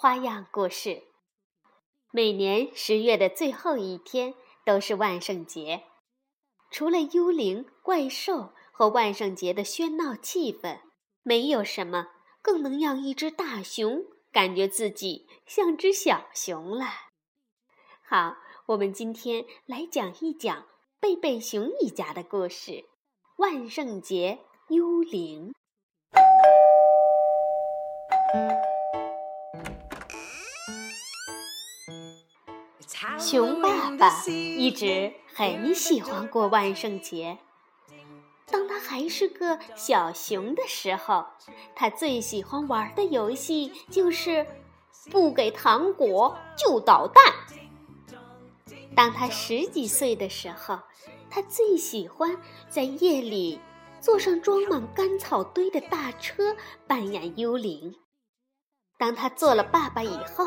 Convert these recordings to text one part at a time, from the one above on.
花样故事。每年十月的最后一天都是万圣节，除了幽灵、怪兽和万圣节的喧闹气氛，没有什么更能让一只大熊感觉自己像只小熊了。好，我们今天来讲一讲贝贝熊一家的故事——万圣节幽灵。熊爸爸一直很喜欢过万圣节。当他还是个小熊的时候，他最喜欢玩的游戏就是不给糖果就捣蛋。当他十几岁的时候，他最喜欢在夜里坐上装满干草堆的大车扮演幽灵。当他做了爸爸以后，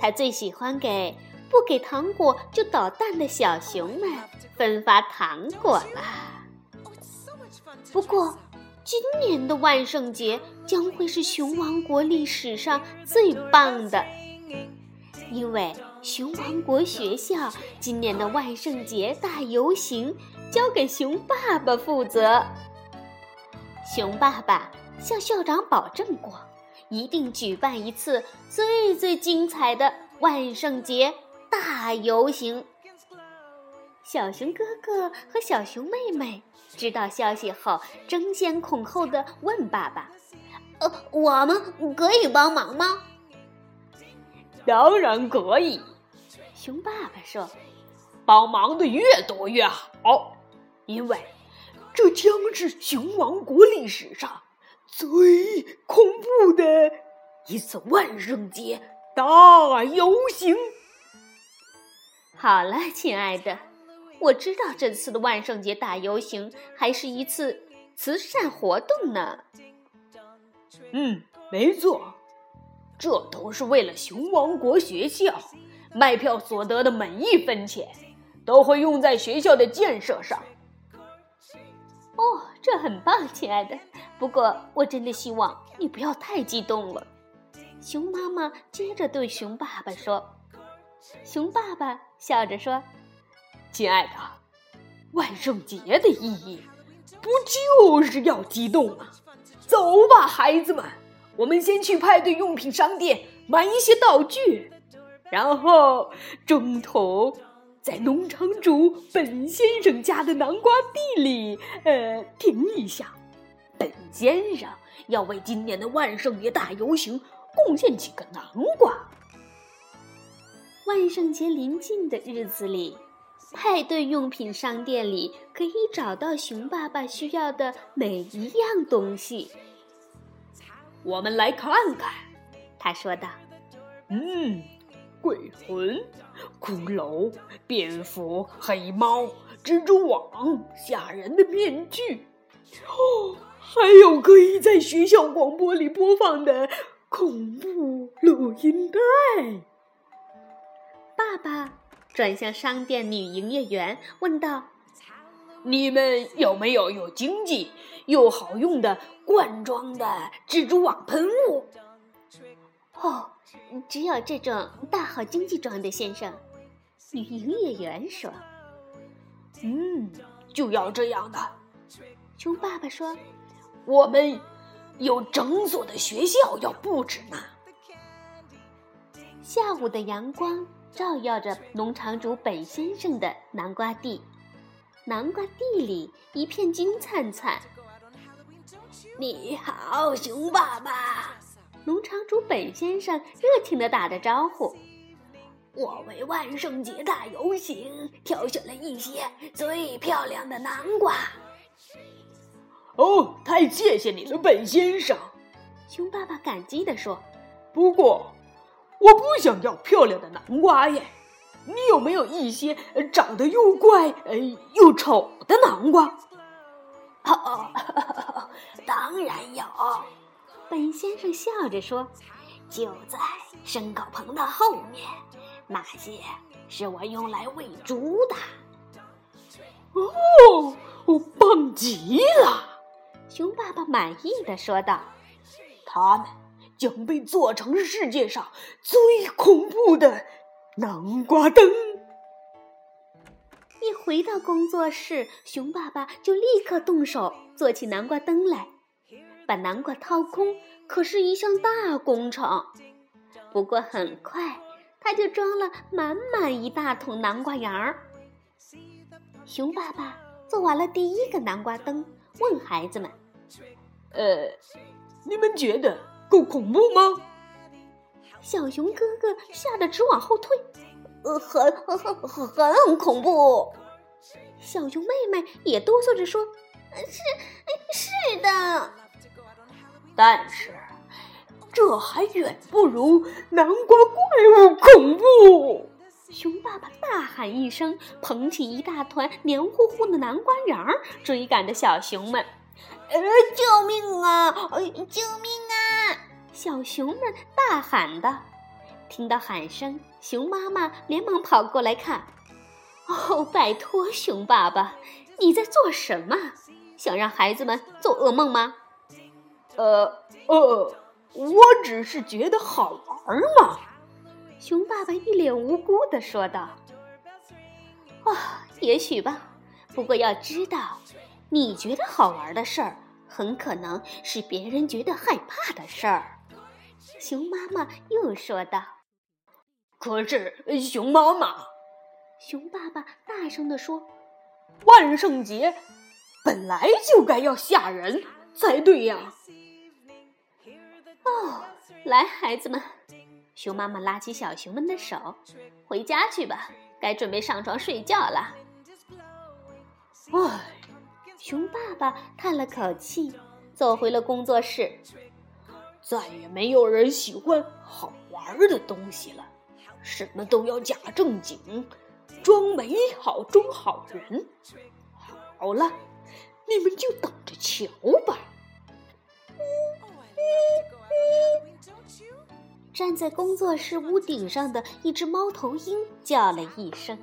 他最喜欢给不给糖果就捣蛋的小熊们分发糖果了。不过，今年的万圣节将会是熊王国历史上最棒的，因为熊王国学校今年的万圣节大游行交给熊爸爸负责。熊爸爸向校长保证过。一定举办一次最最精彩的万圣节大游行。小熊哥哥和小熊妹妹知道消息后，争先恐后的问爸爸：“呃，我们可以帮忙吗？”“当然可以。”熊爸爸说，“帮忙的越多越好，因为这将是熊王国历史上……”最恐怖的一次万圣节大游行。好了，亲爱的，我知道这次的万圣节大游行还是一次慈善活动呢。嗯，没错，这都是为了熊王国学校，卖票所得的每一分钱都会用在学校的建设上。哦，这很棒，亲爱的。不过，我真的希望你不要太激动了。熊妈妈接着对熊爸爸说：“熊爸爸笑着说，亲爱的，万圣节的意义不就是要激动吗？走吧，孩子们，我们先去派对用品商店买一些道具，然后中途。”在农场主本先生家的南瓜地里，呃，停一下。本先生要为今年的万圣节大游行贡献几个南瓜。万圣节临近的日子里，派对用品商店里可以找到熊爸爸需要的每一样东西。我们来看看，他说道：“嗯。”鬼魂、骷髅、蝙蝠、黑猫、蜘蛛网、吓人的面具，哦，还有可以在学校广播里播放的恐怖录音带。爸爸转向商店女营业员问道：“你们有没有又经济又好用的罐装的蜘蛛网喷雾？”哦。只有这种大号经济装的先生，女营业员说：“嗯，就要这样的。”熊爸爸说：“我们有整所的学校要布置呢。”下午的阳光照耀着农场主本先生的南瓜地，南瓜地里一片金灿灿。你好，熊爸爸。农场主本先生热情地打着招呼：“我为万圣节大游行挑选了一些最漂亮的南瓜。”哦，太谢谢你了，本先生！熊爸爸感激地说：“不过，我不想要漂亮的南瓜耶。你有没有一些长得又怪呃又丑的南瓜？哦，当然有。本先生笑着说：“就在牲口棚的后面，那些是我用来喂猪的。”哦，棒极了！熊爸爸满意的说道：“他们将被做成世界上最恐怖的。”南瓜灯。一回到工作室，熊爸爸就立刻动手做起南瓜灯来。把南瓜掏空可是一项大工程，不过很快他就装了满满一大桶南瓜瓤儿。熊爸爸做完了第一个南瓜灯，问孩子们：“呃，你们觉得够恐怖吗？”小熊哥哥吓得直往后退，呃，很很很很恐怖。小熊妹妹也哆嗦着说：“是，是的。”但是，这还远不如南瓜怪物恐怖。熊爸爸大喊一声，捧起一大团黏糊糊的南瓜瓤，追赶着小熊们：“呃，救命啊！救命啊！”小熊们大喊道：“听到喊声，熊妈妈连忙跑过来看。哦，拜托，熊爸爸，你在做什么？想让孩子们做噩梦吗？”“呃呃，我只是觉得好玩嘛。”熊爸爸一脸无辜的说道。“啊，也许吧。不过要知道，你觉得好玩的事儿，很可能是别人觉得害怕的事儿。”熊妈妈又说道：“可是，熊妈妈，熊爸爸大声地说，万圣节本来就该要吓人才对呀。”哦，来，孩子们，熊妈妈拉起小熊们的手，回家去吧，该准备上床睡觉了。唉，熊爸爸叹了口气，走回了工作室。再也没有人喜欢好玩的东西了，什么都要假正经，装美好，装好人。好了，你们就等着瞧吧。站在工作室屋顶上的一只猫头鹰叫了一声。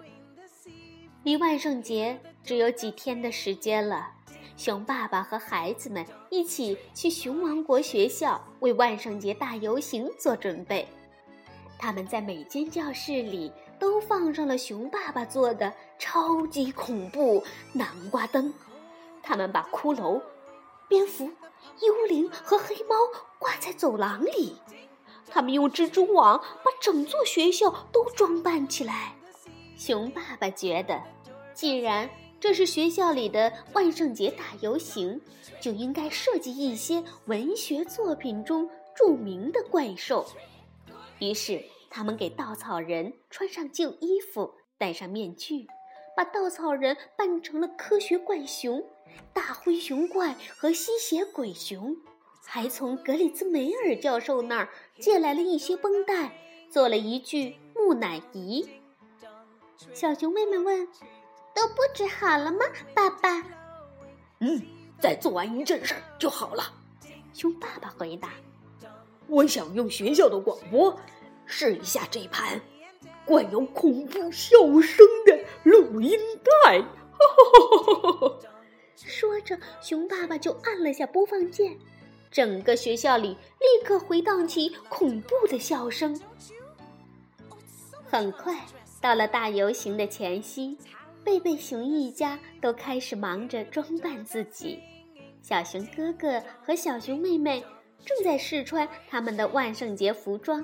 离万圣节只有几天的时间了。熊爸爸和孩子们一起去熊王国学校为万圣节大游行做准备。他们在每间教室里都放上了熊爸爸做的超级恐怖南瓜灯。他们把骷髅、蝙蝠、幽灵和黑猫挂在走廊里。他们用蜘蛛网把整座学校都装扮起来。熊爸爸觉得，既然……这是学校里的万圣节大游行，就应该设计一些文学作品中著名的怪兽。于是，他们给稻草人穿上旧衣服，戴上面具，把稻草人扮成了科学怪熊、大灰熊怪和吸血鬼熊，还从格里兹梅尔教授那儿借来了一些绷带，做了一具木乃伊。小熊妹妹问。都布置好了吗，爸爸？嗯，再做完一阵事就好了。熊爸爸回答：“我想用学校的广播试一下这盘灌有恐怖笑声的录音带。”说着，熊爸爸就按了下播放键，整个学校里立刻回荡起恐怖的笑声。很快，到了大游行的前夕。贝贝熊一家都开始忙着装扮自己，小熊哥哥和小熊妹妹正在试穿他们的万圣节服装。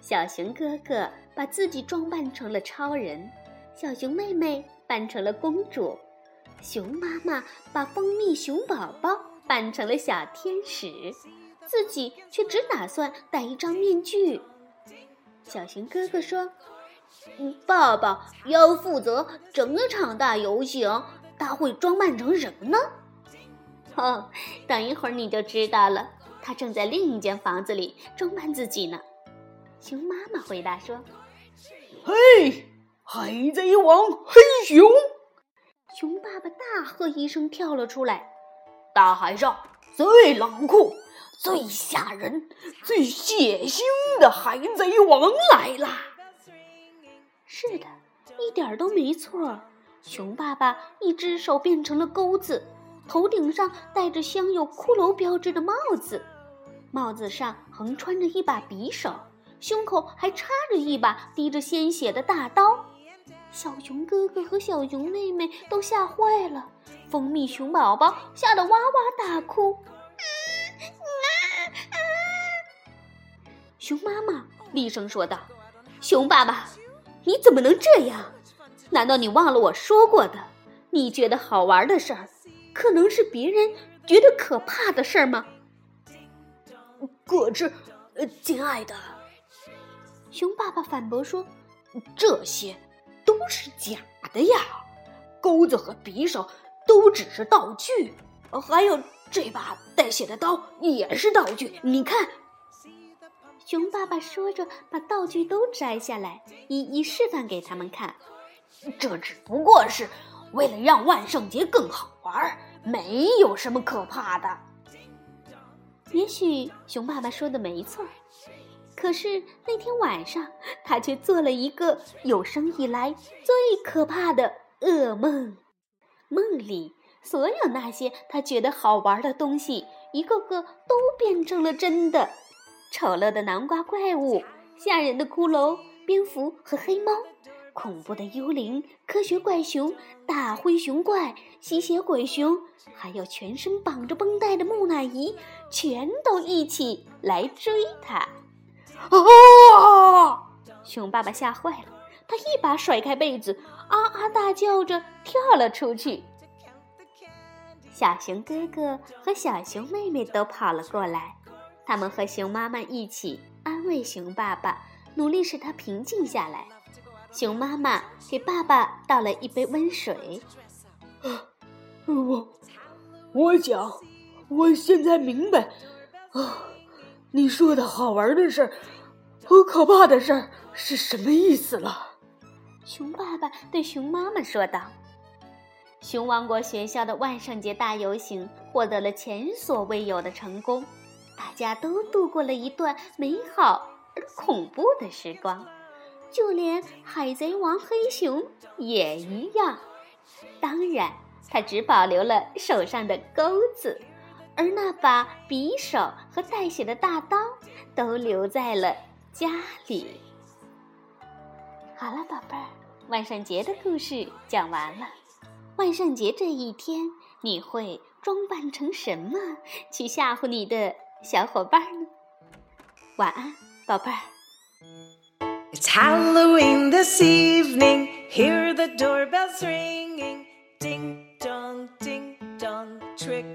小熊哥哥把自己装扮成了超人，小熊妹妹扮成了公主，熊妈妈把蜂蜜熊宝宝扮成了小天使，自己却只打算戴一张面具。小熊哥哥说。爸爸要负责整场大游行，他会装扮成什么呢？哦，等一会儿你就知道了。他正在另一间房子里装扮自己呢。熊妈妈回答说：“嘿，海贼王黑熊！”熊爸爸大喝一声，跳了出来。大海上最冷酷、最吓人、最血腥的海贼王来啦！是的，一点都没错。熊爸爸一只手变成了钩子，头顶上戴着镶有骷髅标志的帽子，帽子上横穿着一把匕首，胸口还插着一把滴着鲜血的大刀。小熊哥哥和小熊妹妹都吓坏了，蜂蜜熊宝宝吓得哇哇大哭。熊妈妈厉声说道：“熊爸爸，你怎么能这样？难道你忘了我说过的？你觉得好玩的事儿，可能是别人觉得可怕的事儿吗？”可是，亲爱的，熊爸爸反驳说：“这些。”都是假的呀，钩子和匕首都只是道具，还有这把带血的刀也是道具。你看，熊爸爸说着，把道具都摘下来，一一示范给他们看。这只不过是为了让万圣节更好玩，没有什么可怕的。也许熊爸爸说的没错。可是那天晚上，他却做了一个有生以来最可怕的噩梦。梦里所有那些他觉得好玩的东西，一个个都变成了真的：丑陋的南瓜怪物、吓人的骷髅、蝙蝠和黑猫、恐怖的幽灵、科学怪熊、大灰熊怪、吸血鬼熊，还有全身绑着绷带的木乃伊，全都一起来追他。啊！熊爸爸吓坏了，他一把甩开被子，啊啊大叫着跳了出去。小熊哥哥和小熊妹妹都跑了过来，他们和熊妈妈一起安慰熊爸爸，努力使他平静下来。熊妈妈给爸爸倒了一杯温水。我，我想，我现在明白，啊。你说的好玩的事儿和可怕的事儿是什么意思了？熊爸爸对熊妈妈说道：“熊王国学校的万圣节大游行获得了前所未有的成功，大家都度过了一段美好而恐怖的时光，就连海贼王黑熊也一样。当然，他只保留了手上的钩子。”而那把匕首和带血的大刀都留在了家里。好了，宝贝儿，万圣节的故事讲完了。万圣节这一天，你会装扮成什么去吓唬你的小伙伴呢？晚安，宝贝儿。It's Halloween this evening. Hear the doorbells ringing. Ding dong, ding dong, trick.